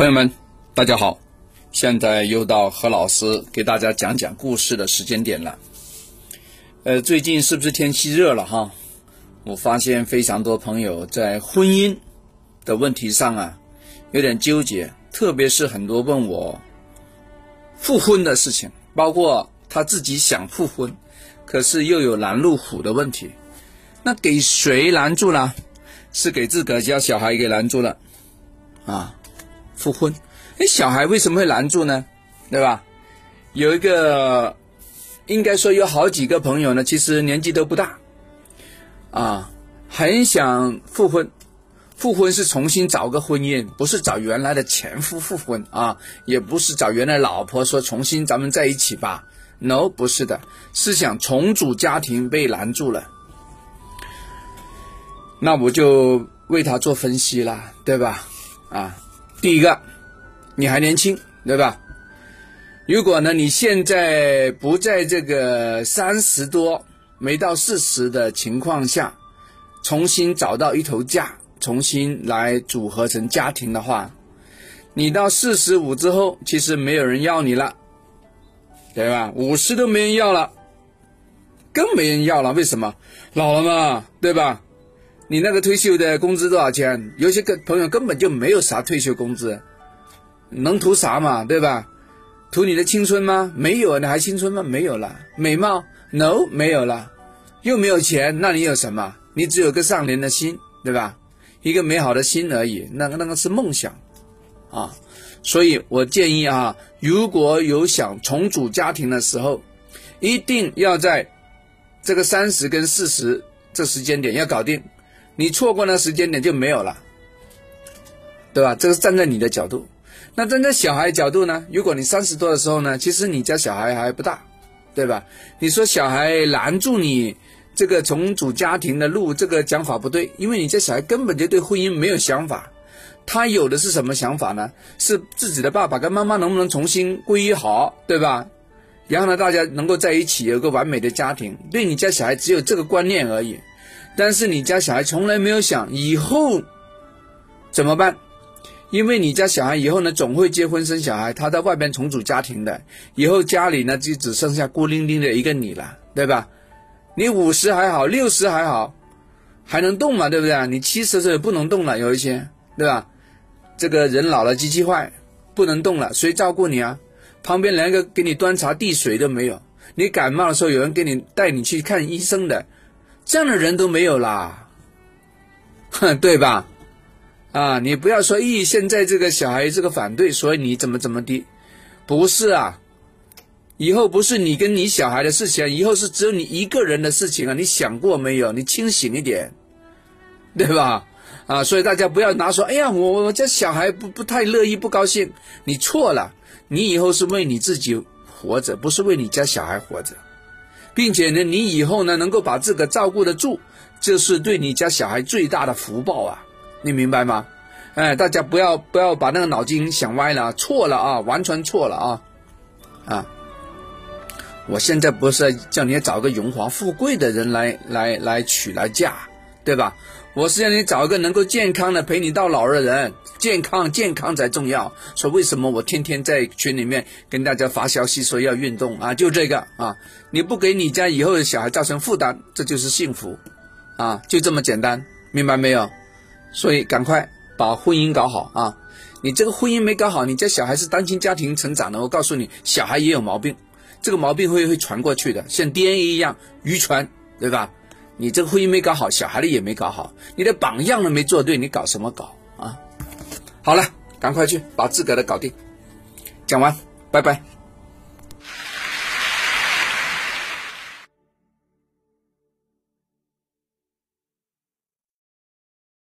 朋友们，大家好！现在又到何老师给大家讲讲故事的时间点了。呃，最近是不是天气热了哈？我发现非常多朋友在婚姻的问题上啊，有点纠结，特别是很多问我复婚的事情，包括他自己想复婚，可是又有拦路虎的问题。那给谁拦住了？是给自个家小孩给拦住了啊？复婚，哎，小孩为什么会拦住呢？对吧？有一个，应该说有好几个朋友呢，其实年纪都不大，啊，很想复婚。复婚是重新找个婚姻，不是找原来的前夫复婚啊，也不是找原来老婆说重新咱们在一起吧。No，不是的，是想重组家庭被拦住了。那我就为他做分析了，对吧？啊。第一个，你还年轻，对吧？如果呢，你现在不在这个三十多、没到四十的情况下，重新找到一头家，重新来组合成家庭的话，你到四十五之后，其实没有人要你了，对吧？五十都没人要了，更没人要了。为什么？老了嘛，对吧？你那个退休的工资多少钱？有些个朋友根本就没有啥退休工资，能图啥嘛？对吧？图你的青春吗？没有，你还青春吗？没有了。美貌？No，没有了。又没有钱，那你有什么？你只有个善良的心，对吧？一个美好的心而已。那个那个是梦想啊。所以我建议啊，如果有想重组家庭的时候，一定要在这个三十跟四十这时间点要搞定。你错过那时间点就没有了，对吧？这是站在你的角度。那站在小孩角度呢？如果你三十多的时候呢，其实你家小孩还不大，对吧？你说小孩拦住你这个重组家庭的路，这个讲法不对，因为你家小孩根本就对婚姻没有想法，他有的是什么想法呢？是自己的爸爸跟妈妈能不能重新归于好，对吧？然后呢，大家能够在一起有个完美的家庭，对你家小孩只有这个观念而已。但是你家小孩从来没有想以后怎么办，因为你家小孩以后呢总会结婚生小孩，他在外边重组家庭的，以后家里呢就只剩下孤零零的一个你了，对吧？你五十还好，六十还好，还能动嘛，对不对？你七十岁不能动了，有一些，对吧？这个人老了，机器坏，不能动了，谁照顾你啊？旁边连个给你端茶递水都没有，你感冒的时候有人给你带你去看医生的。这样的人都没有啦，哼，对吧？啊，你不要说，咦，现在这个小孩这个反对，所以你怎么怎么的？不是啊，以后不是你跟你小孩的事情，以后是只有你一个人的事情啊！你想过没有？你清醒一点，对吧？啊，所以大家不要拿说，哎呀，我我家小孩不不太乐意，不高兴，你错了，你以后是为你自己活着，不是为你家小孩活着。并且呢，你以后呢能够把自个照顾得住，这是对你家小孩最大的福报啊！你明白吗？哎，大家不要不要把那个脑筋想歪了，错了啊，完全错了啊！啊，我现在不是叫你找个荣华富贵的人来来来娶来嫁，对吧？我是让你找一个能够健康的陪你到老的人，健康健康才重要。说为什么我天天在群里面跟大家发消息说要运动啊？就这个啊，你不给你家以后的小孩造成负担，这就是幸福，啊，就这么简单，明白没有？所以赶快把婚姻搞好啊！你这个婚姻没搞好，你家小孩是单亲家庭成长的，我告诉你，小孩也有毛病，这个毛病会会传过去的，像 DNA 一样遗传，对吧？你这个婚姻没搞好，小孩的也没搞好，你的榜样都没做对，你搞什么搞啊？好了，赶快去把自个的搞定。讲完，拜拜。